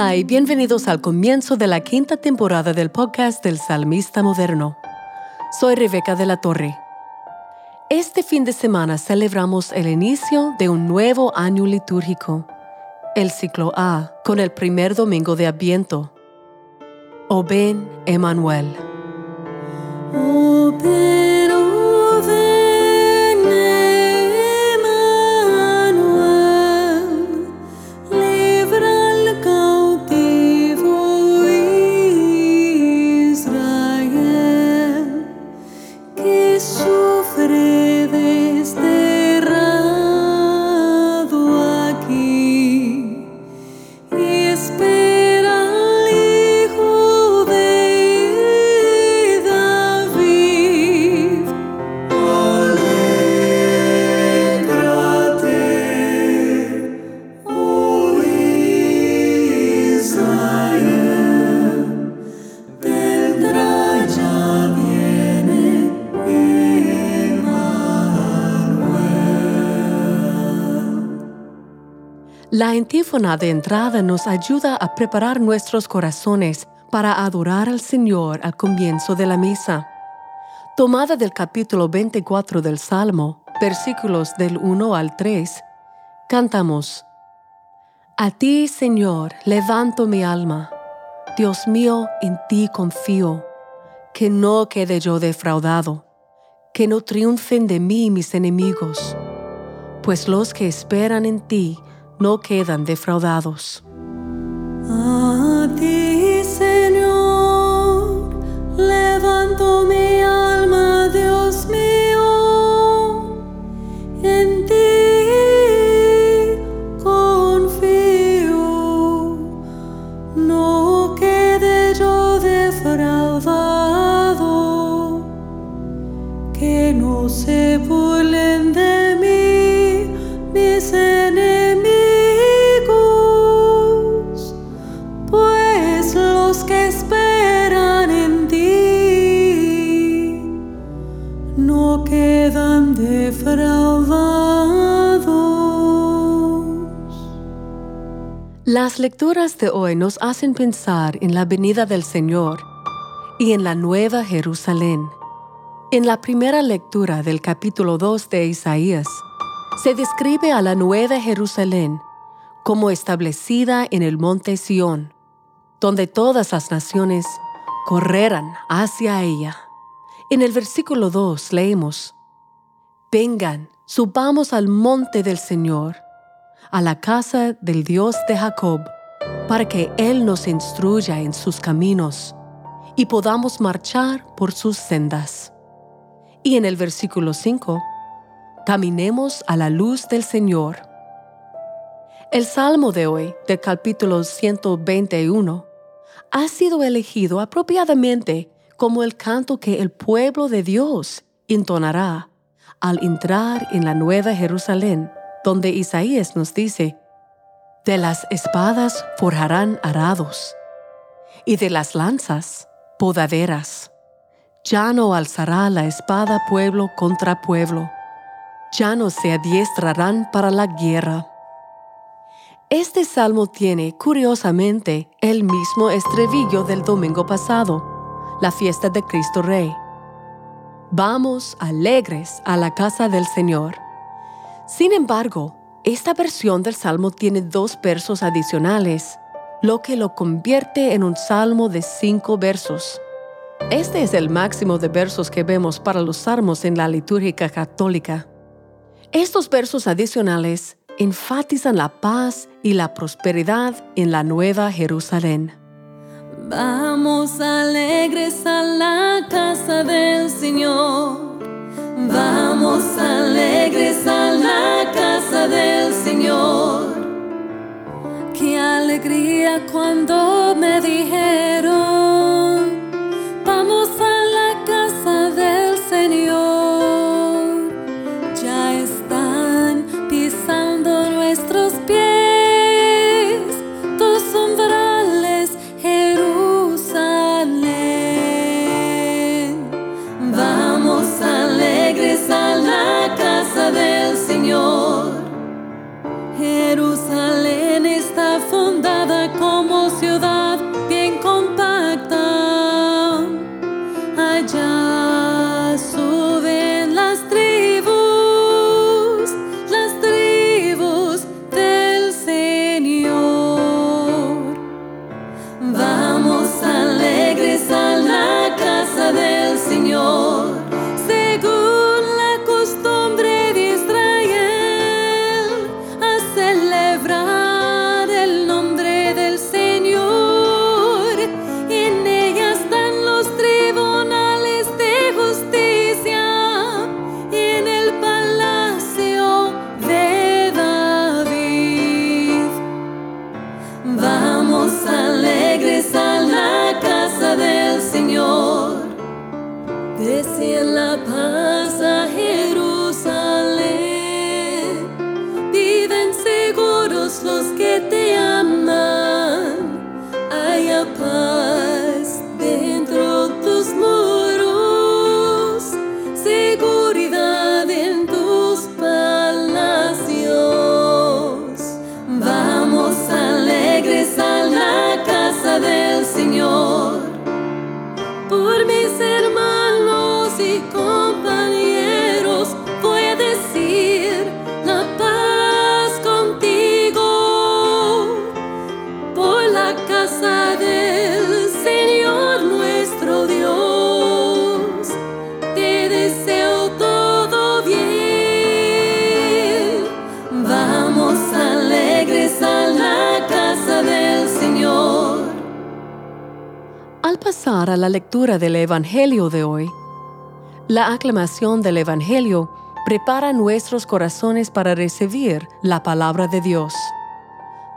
Hola y bienvenidos al comienzo de la quinta temporada del podcast del Salmista Moderno. Soy Rebeca de la Torre. Este fin de semana celebramos el inicio de un nuevo año litúrgico, el ciclo A, con el primer domingo de Adviento. O ven, Emanuel. La antífona de entrada nos ayuda a preparar nuestros corazones para adorar al Señor al comienzo de la misa. Tomada del capítulo 24 del Salmo, versículos del 1 al 3, cantamos, A ti, Señor, levanto mi alma. Dios mío, en ti confío. Que no quede yo defraudado. Que no triunfen de mí mis enemigos. Pues los que esperan en ti, no quedan defraudados. A ti, Señor, levanto mi alma, Dios mío, en ti confío, no quede yo defraudado, que no se burlen de mí mis Las lecturas de hoy nos hacen pensar en la venida del Señor y en la nueva Jerusalén. En la primera lectura del capítulo 2 de Isaías, se describe a la nueva Jerusalén como establecida en el monte Sión, donde todas las naciones correrán hacia ella. En el versículo 2 leemos, Vengan, subamos al monte del Señor a la casa del Dios de Jacob, para que Él nos instruya en sus caminos y podamos marchar por sus sendas. Y en el versículo 5, caminemos a la luz del Señor. El salmo de hoy, del capítulo 121, ha sido elegido apropiadamente como el canto que el pueblo de Dios entonará al entrar en la nueva Jerusalén donde Isaías nos dice, de las espadas forjarán arados, y de las lanzas podaderas. Ya no alzará la espada pueblo contra pueblo, ya no se adiestrarán para la guerra. Este salmo tiene, curiosamente, el mismo estribillo del domingo pasado, la fiesta de Cristo Rey. Vamos alegres a la casa del Señor. Sin embargo, esta versión del salmo tiene dos versos adicionales, lo que lo convierte en un salmo de cinco versos. Este es el máximo de versos que vemos para los salmos en la liturgia católica. Estos versos adicionales enfatizan la paz y la prosperidad en la nueva Jerusalén. Vamos alegres a la casa del Señor Vamos alegres a la casa del Señor. Qué alegría cuando me dijeron. Por mis hermanos y compañeros Al pasar a la lectura del Evangelio de hoy, la aclamación del Evangelio prepara nuestros corazones para recibir la palabra de Dios.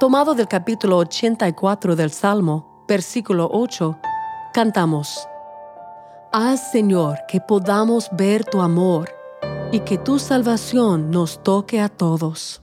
Tomado del capítulo 84 del Salmo, versículo 8, cantamos, Haz, Señor, que podamos ver tu amor y que tu salvación nos toque a todos.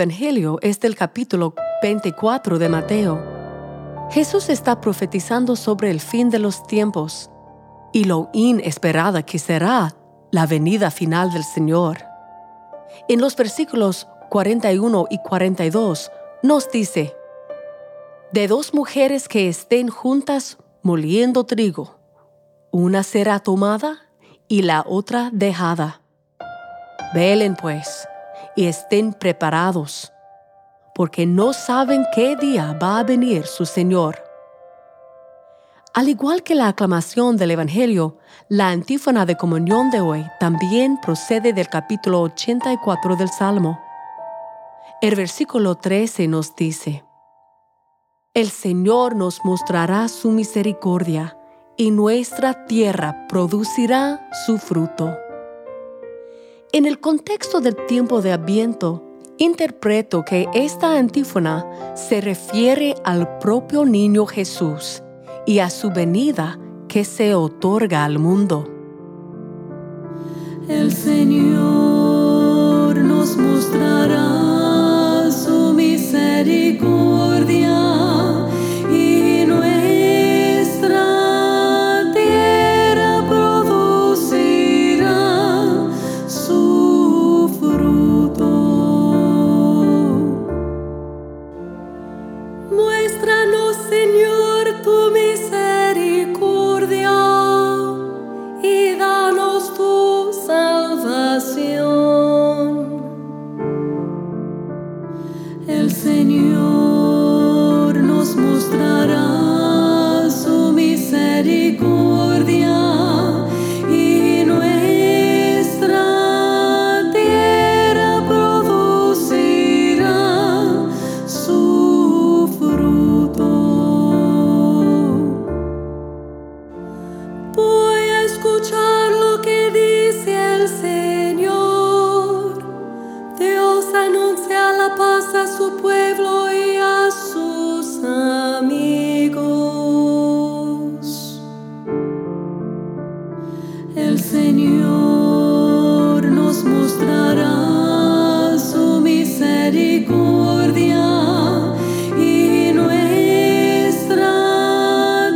Evangelio es del capítulo 24 de Mateo. Jesús está profetizando sobre el fin de los tiempos y lo inesperada que será la venida final del Señor. En los versículos 41 y 42 nos dice, De dos mujeres que estén juntas moliendo trigo, una será tomada y la otra dejada. Velen pues y estén preparados, porque no saben qué día va a venir su Señor. Al igual que la aclamación del Evangelio, la antífona de comunión de hoy también procede del capítulo 84 del Salmo. El versículo 13 nos dice, El Señor nos mostrará su misericordia y nuestra tierra producirá su fruto. En el contexto del tiempo de Adviento, interpreto que esta antífona se refiere al propio niño Jesús y a su venida que se otorga al mundo. El Señor nos mostrará su misericordia Señor nos mostrará su misericordia y nuestra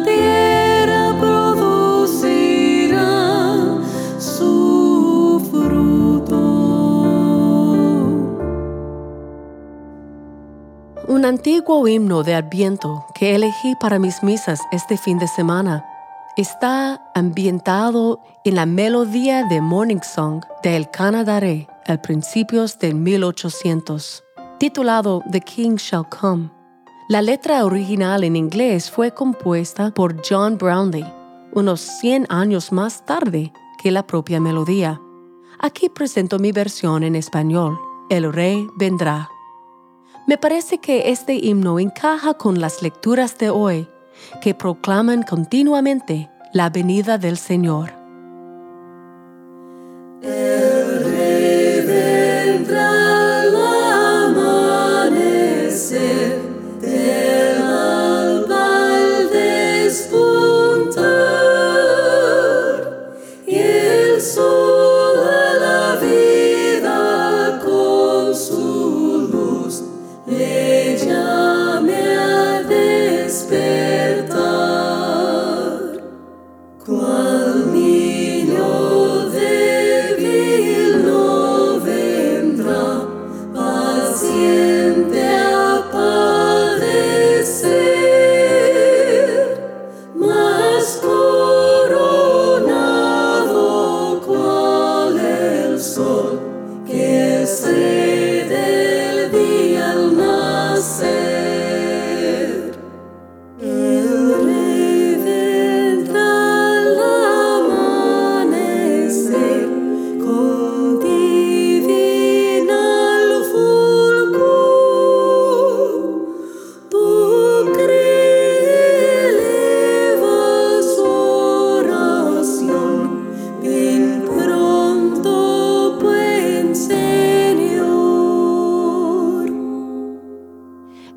tierra producirá su fruto. Un antiguo himno de Adviento que elegí para mis misas este fin de semana está ambientado en la melodía de Morning Song de El Canadare al principios de 1800, titulado The King Shall Come. La letra original en inglés fue compuesta por John Brownlee unos 100 años más tarde que la propia melodía. Aquí presento mi versión en español, El Rey vendrá. Me parece que este himno encaja con las lecturas de hoy que proclaman continuamente la venida del Señor.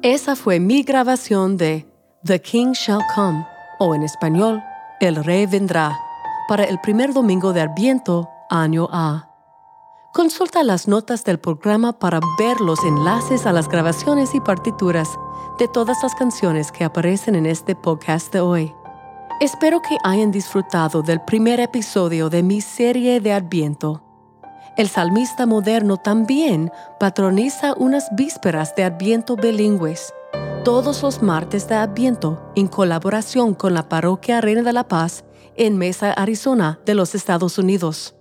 Esa fue mi grabación de The King Shall Come, o en español, El Rey vendrá, para el primer domingo de Adviento, año A. Consulta las notas del programa para ver los enlaces a las grabaciones y partituras de todas las canciones que aparecen en este podcast de hoy. Espero que hayan disfrutado del primer episodio de mi serie de Adviento. El salmista moderno también patroniza unas vísperas de Adviento bilingües, todos los martes de Adviento, en colaboración con la Parroquia Reina de la Paz en Mesa, Arizona, de los Estados Unidos.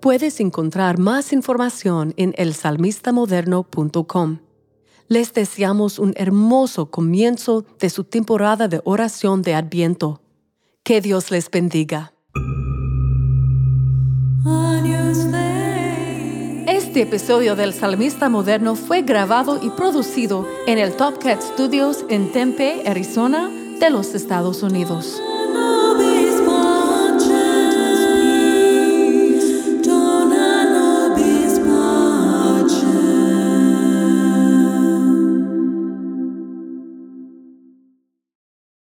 Puedes encontrar más información en elsalmistamoderno.com. Les deseamos un hermoso comienzo de su temporada de oración de Adviento. Que Dios les bendiga. Este episodio del Salmista Moderno fue grabado y producido en el Top Cat Studios en Tempe, Arizona, de los Estados Unidos.